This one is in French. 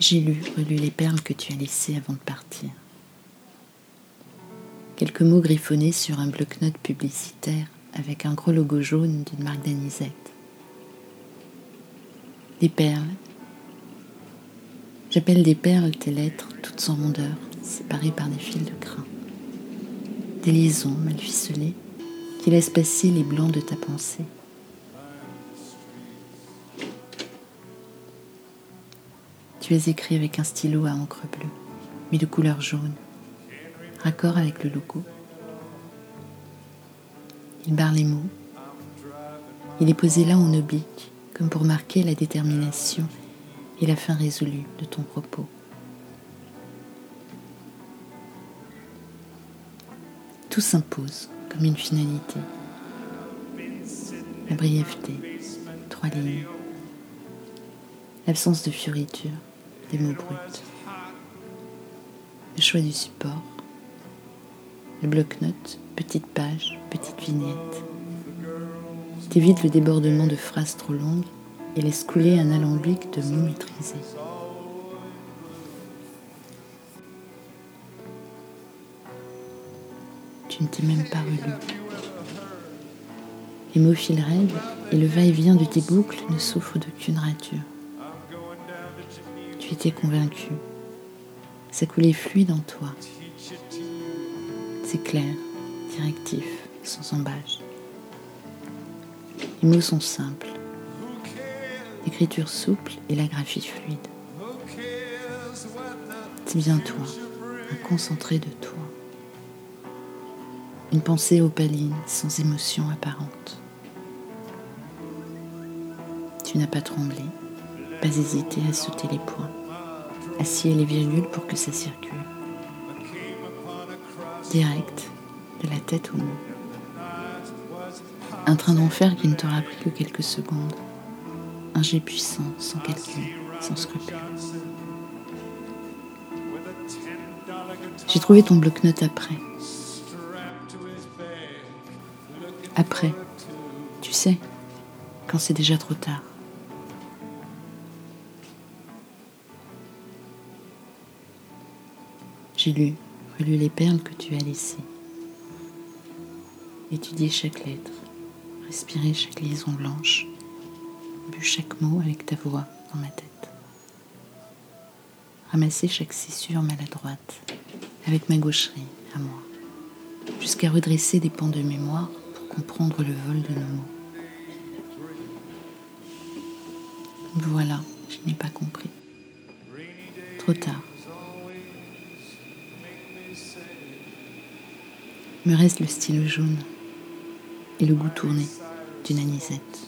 J'ai lu, relu les perles que tu as laissées avant de partir. Quelques mots griffonnés sur un bloc-notes publicitaire avec un gros logo jaune d'une marque d'anisette. Des perles. J'appelle des perles tes lettres, toutes sans rondeur, séparées par des fils de crin. Des liaisons mal ficelées qui laissent passer les blancs de ta pensée. Tu as écrit avec un stylo à encre bleue, mais de couleur jaune, raccord avec le logo. Il barre les mots. Il est posé là en oblique, comme pour marquer la détermination et la fin résolue de ton propos. Tout s'impose comme une finalité. La brièveté, trois lignes. L'absence de fioriture, des mots bruts. Le choix du support. Le bloc-notes, petite page, petite vignette. T'évites le débordement de phrases trop longues et laisse couler un alambic de mots maîtrisés. Tu ne t'es même pas relu. Les mots filent raides et le va-et-vient de tes boucles ne souffre d'aucune rature. Tu étais convaincu. Ça coulait fluide en toi. C'est clair, directif, sans embâche. Les mots sont simples. L'écriture souple et la graphie fluide. C'est bien toi, un concentré de toi. Une pensée opaline, sans émotion apparente. Tu n'as pas tremblé, pas hésité à sauter les points, à scier les virgules pour que ça circule. Direct, de la tête au mot. Un train d'enfer qui ne t'aura pris que quelques secondes. Un jet puissant, sans calcul, sans scrupule. J'ai trouvé ton bloc-notes après. Après, tu sais, quand c'est déjà trop tard. J'ai lu, relu les perles que tu as laissées. Étudié chaque lettre, respiré chaque liaison blanche, bu chaque mot avec ta voix dans ma tête. Ramassé chaque césure maladroite avec ma gaucherie à moi, jusqu'à redresser des pans de mémoire pour comprendre le vol de nos mots. Voilà, je n'ai pas compris. Trop tard. Me reste le stylo jaune et le goût tourné d'une anisette.